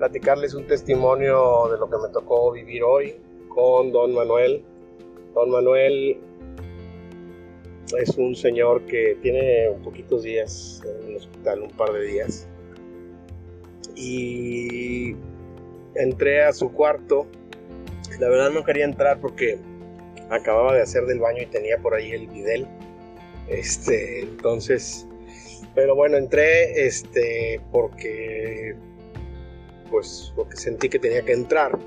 platicarles un testimonio de lo que me tocó vivir hoy con don Manuel. Don Manuel es un señor que tiene poquitos días en el hospital, un par de días. Y entré a su cuarto. La verdad no quería entrar porque acababa de hacer del baño y tenía por ahí el videl. Este, entonces, pero bueno, entré este porque pues porque sentí que tenía que entrar.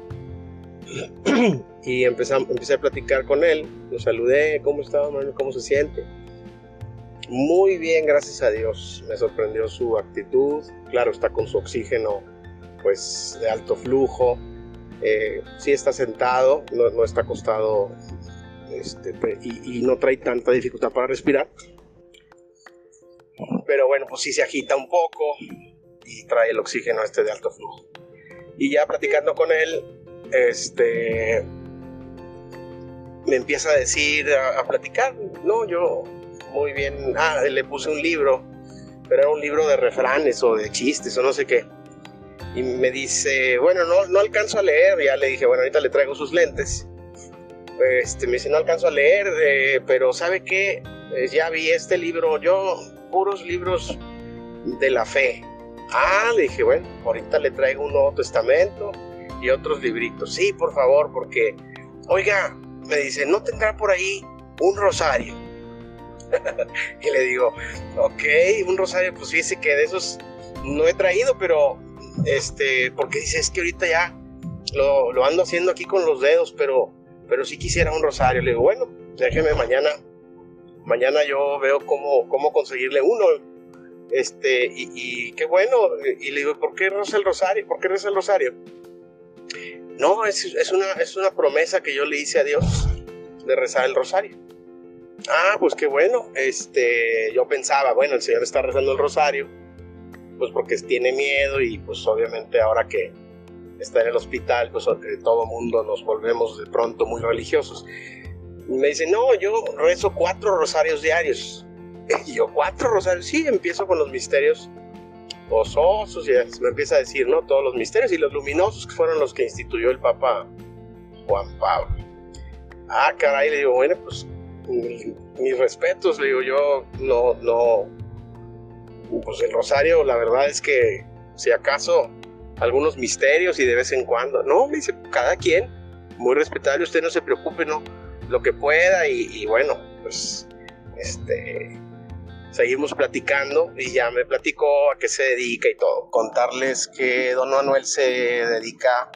y empecé, empecé a platicar con él, lo saludé, ¿cómo está? ¿Cómo se siente? Muy bien, gracias a Dios. Me sorprendió su actitud. Claro, está con su oxígeno pues de alto flujo. Eh, sí está sentado, no, no está acostado este, y, y, no trae tanta dificultad para respirar. Pero bueno, pues sí se agita un poco y trae el oxígeno este de alto flujo. Y ya platicando con él, este, me empieza a decir, a, platicar, no, yo muy bien, ah, le puse un libro, pero era un libro de refranes o de chistes o no sé qué. Y me dice, bueno, no, no alcanzo a leer, ya le dije, bueno, ahorita le traigo sus lentes. Este, me dice, no alcanzo a leer, eh, pero ¿sabe qué? Eh, ya vi este libro, yo, puros libros de la fe. Ah, le dije, bueno, ahorita le traigo un Nuevo Testamento y otros libritos. Sí, por favor, porque, oiga, me dice, ¿no tendrá por ahí un rosario? y le digo, ok, un rosario, pues fíjese que de esos no he traído, pero, este, porque dice, es que ahorita ya lo, lo ando haciendo aquí con los dedos, pero, pero sí quisiera un rosario. Le digo, bueno, déjeme mañana, mañana yo veo cómo, cómo conseguirle uno este, y, qué bueno. Y le digo, ¿por qué reza el rosario? ¿Por qué reza el rosario? No, es, es, una, es una promesa que yo le hice a Dios de rezar el rosario. Ah, pues qué bueno. Este, yo pensaba, bueno, el Señor está rezando el rosario, pues porque tiene miedo y pues obviamente ahora que está en el hospital, pues eh, todo mundo nos volvemos de pronto muy religiosos. me dice, no, yo rezo cuatro rosarios diarios. Y yo, cuatro rosarios, sí, empiezo con los misterios gozosos, y me empieza a decir, ¿no? Todos los misterios y los luminosos que fueron los que instituyó el Papa Juan Pablo. Ah, caray, le digo, bueno, pues mis respetos, le digo, yo no, no, pues el rosario, la verdad es que si acaso algunos misterios y de vez en cuando, no, me dice, cada quien, muy respetable, usted no se preocupe, ¿no? Lo que pueda y, y bueno, pues, este, seguimos platicando y ya me platicó a qué se dedica y todo. Contarles que don Manuel se dedica,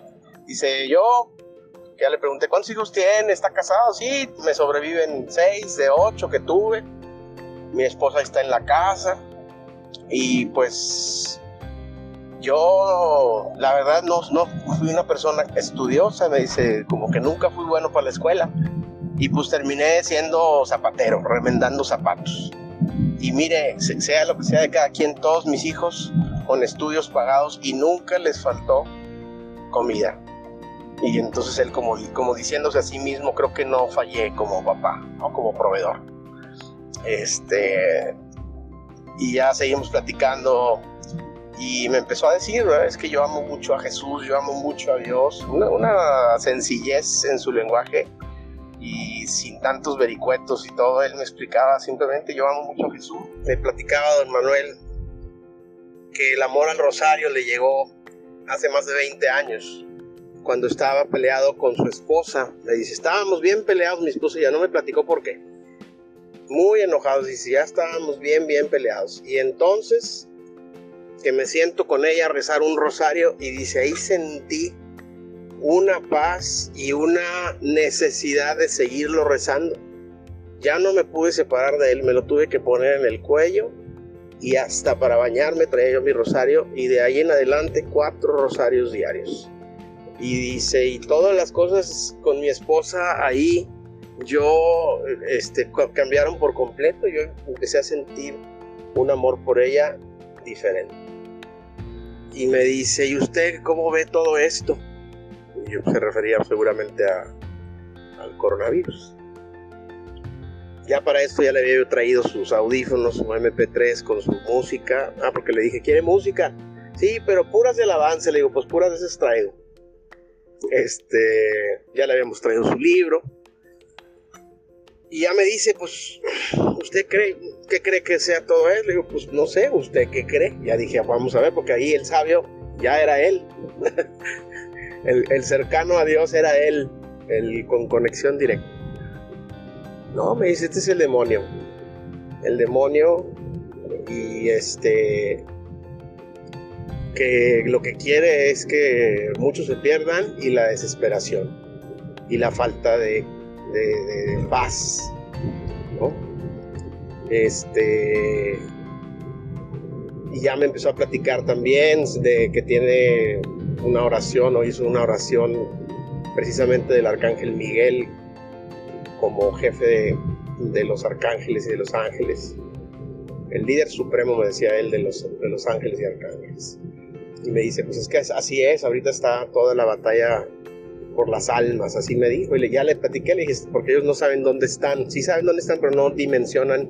dice yo, ya le pregunté cuántos hijos tiene, está casado, sí, me sobreviven seis de ocho que tuve, mi esposa está en la casa. Y pues yo la verdad no, no fui una persona estudiosa, me dice como que nunca fui bueno para la escuela. Y pues terminé siendo zapatero, remendando zapatos. Y mire, sea lo que sea de cada quien, todos mis hijos con estudios pagados y nunca les faltó comida. Y entonces él como, diciéndose a sí mismo, creo que no fallé como papá, o como proveedor. Este, y ya seguimos platicando y me empezó a decir, es que yo amo mucho a Jesús, yo amo mucho a Dios, una, una sencillez en su lenguaje y sin tantos vericuetos y todo, él me explicaba simplemente, yo amo mucho a Jesús. Me platicaba don Manuel que el amor al rosario le llegó hace más de 20 años, cuando estaba peleado con su esposa. Le dice, estábamos bien peleados, mi esposa ya no me platicó por qué. Muy enojados, dice, ya estábamos bien, bien peleados. Y entonces que me siento con ella a rezar un rosario y dice, ahí sentí una paz y una necesidad de seguirlo rezando. Ya no me pude separar de él, me lo tuve que poner en el cuello y hasta para bañarme traía yo mi rosario y de ahí en adelante cuatro rosarios diarios. Y dice, y todas las cosas con mi esposa ahí, yo este, cambiaron por completo, yo empecé a sentir un amor por ella diferente. Y me dice, ¿y usted cómo ve todo esto? Se refería seguramente al coronavirus. Ya para esto ya le había traído sus audífonos, su MP3 con su música. Ah, porque le dije, ¿quiere música? Sí, pero puras de alabanza, le digo, pues puras de esas traigo. Este, ya le habíamos traído su libro. Y ya me dice, pues, ¿usted cree, qué cree que sea todo él? Le digo, pues no sé, ¿usted qué cree? Ya dije, vamos a ver, porque ahí el sabio ya era él. el, cercano a Dios era él, el con conexión directa. No, me dice, este es el demonio. El demonio y este que lo que quiere es que muchos se pierdan y la desesperación y la falta de, paz. Este. Y ya me empezó a platicar también de que tiene una oración o hizo una oración precisamente del arcángel Miguel como jefe de, los arcángeles y de los ángeles. El líder supremo, me decía él, de los, de los ángeles y arcángeles. Y me dice, pues es que así es, ahorita está toda la batalla por las almas, así me dijo. Y ya le platiqué, le dije, porque ellos no saben dónde están. Sí saben dónde están, pero no dimensionan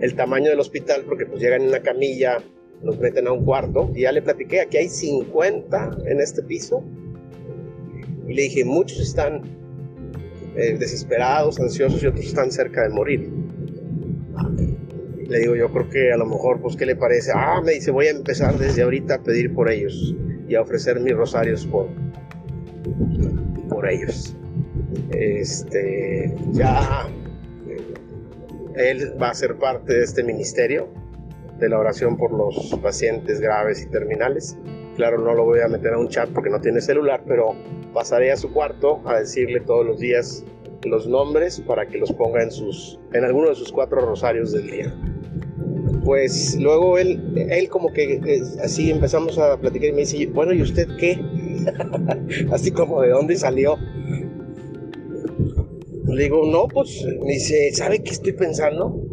el tamaño del hospital porque pues llegan en una camilla, los meten a un cuarto. Y ya le platiqué, aquí hay 50 en este piso. Y le dije, muchos están eh, desesperados, ansiosos y otros están cerca de morir. Le digo, yo creo que a lo mejor, pues, ¿qué le parece? Ah, me dice, voy a empezar desde ahorita a pedir por ellos y a ofrecer mis rosarios por, por ellos. Este, ya él va a ser parte de este ministerio de la oración por los pacientes graves y terminales. Claro, no lo voy a meter a un chat porque no tiene celular, pero pasaré a su cuarto a decirle todos los días los nombres para que los ponga en sus en alguno de sus cuatro rosarios del día pues luego él, él como que así empezamos a platicar y me dice, bueno, ¿y usted qué? así como de dónde salió. Le digo, no, pues me dice, ¿sabe qué estoy pensando?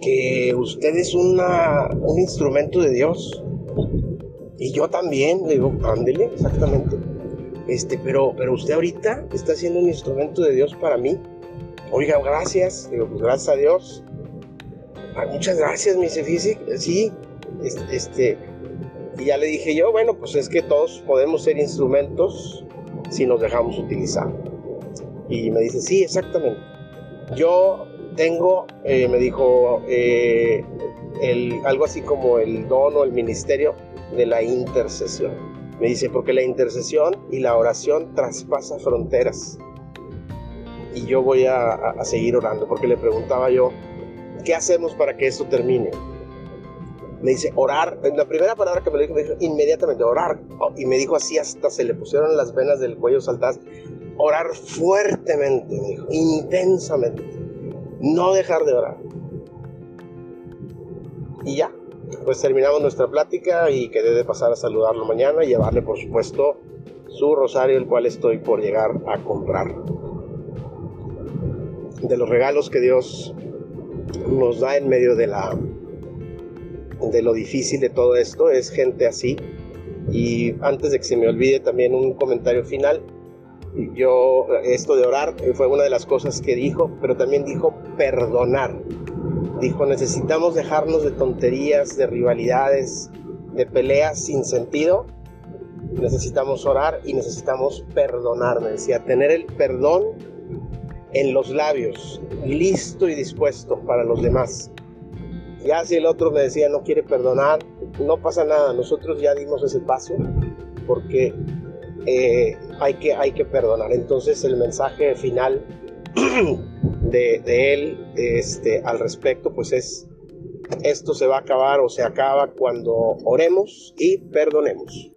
Que usted es una, un instrumento de Dios. Y yo también, le digo, ándele, exactamente. Este, pero, pero usted ahorita está siendo un instrumento de Dios para mí. Oiga, gracias. digo, pues gracias a Dios muchas gracias, mi dice, sí, este, y ya le dije yo, bueno, pues es que todos podemos ser instrumentos si nos dejamos utilizar. Y me dice, sí, exactamente. Yo tengo, eh, me dijo, eh, algo así como el don o el ministerio de la intercesión. Me dice, porque la intercesión y la oración traspasa fronteras. Y yo voy a, seguir orando, porque le preguntaba yo, ¿qué hacemos para que esto termine? Me dice, orar. La primera palabra que me dijo, me dijo inmediatamente, orar. Y me dijo así, hasta se le pusieron las venas del cuello saltadas. Orar fuertemente, me dijo, intensamente. No dejar de orar. Y ya, pues terminamos nuestra plática y quedé de pasar a saludarlo mañana y llevarle, por supuesto, su rosario, el cual estoy por llegar a comprar. De los regalos que Dios nos da en medio de la de lo difícil de todo esto es gente así y antes de que se me olvide también un comentario final yo esto de orar fue una de las cosas que dijo pero también dijo perdonar dijo necesitamos dejarnos de tonterías de rivalidades de peleas sin sentido necesitamos orar y necesitamos perdonar me decía tener el perdón en los labios, listo y dispuesto para los demás. Ya si el otro me decía no quiere perdonar, no pasa nada, nosotros ya dimos ese paso porque eh, hay, que, hay que perdonar. Entonces el mensaje final de, él este, al respecto pues es esto se va a acabar o se acaba cuando oremos y perdonemos.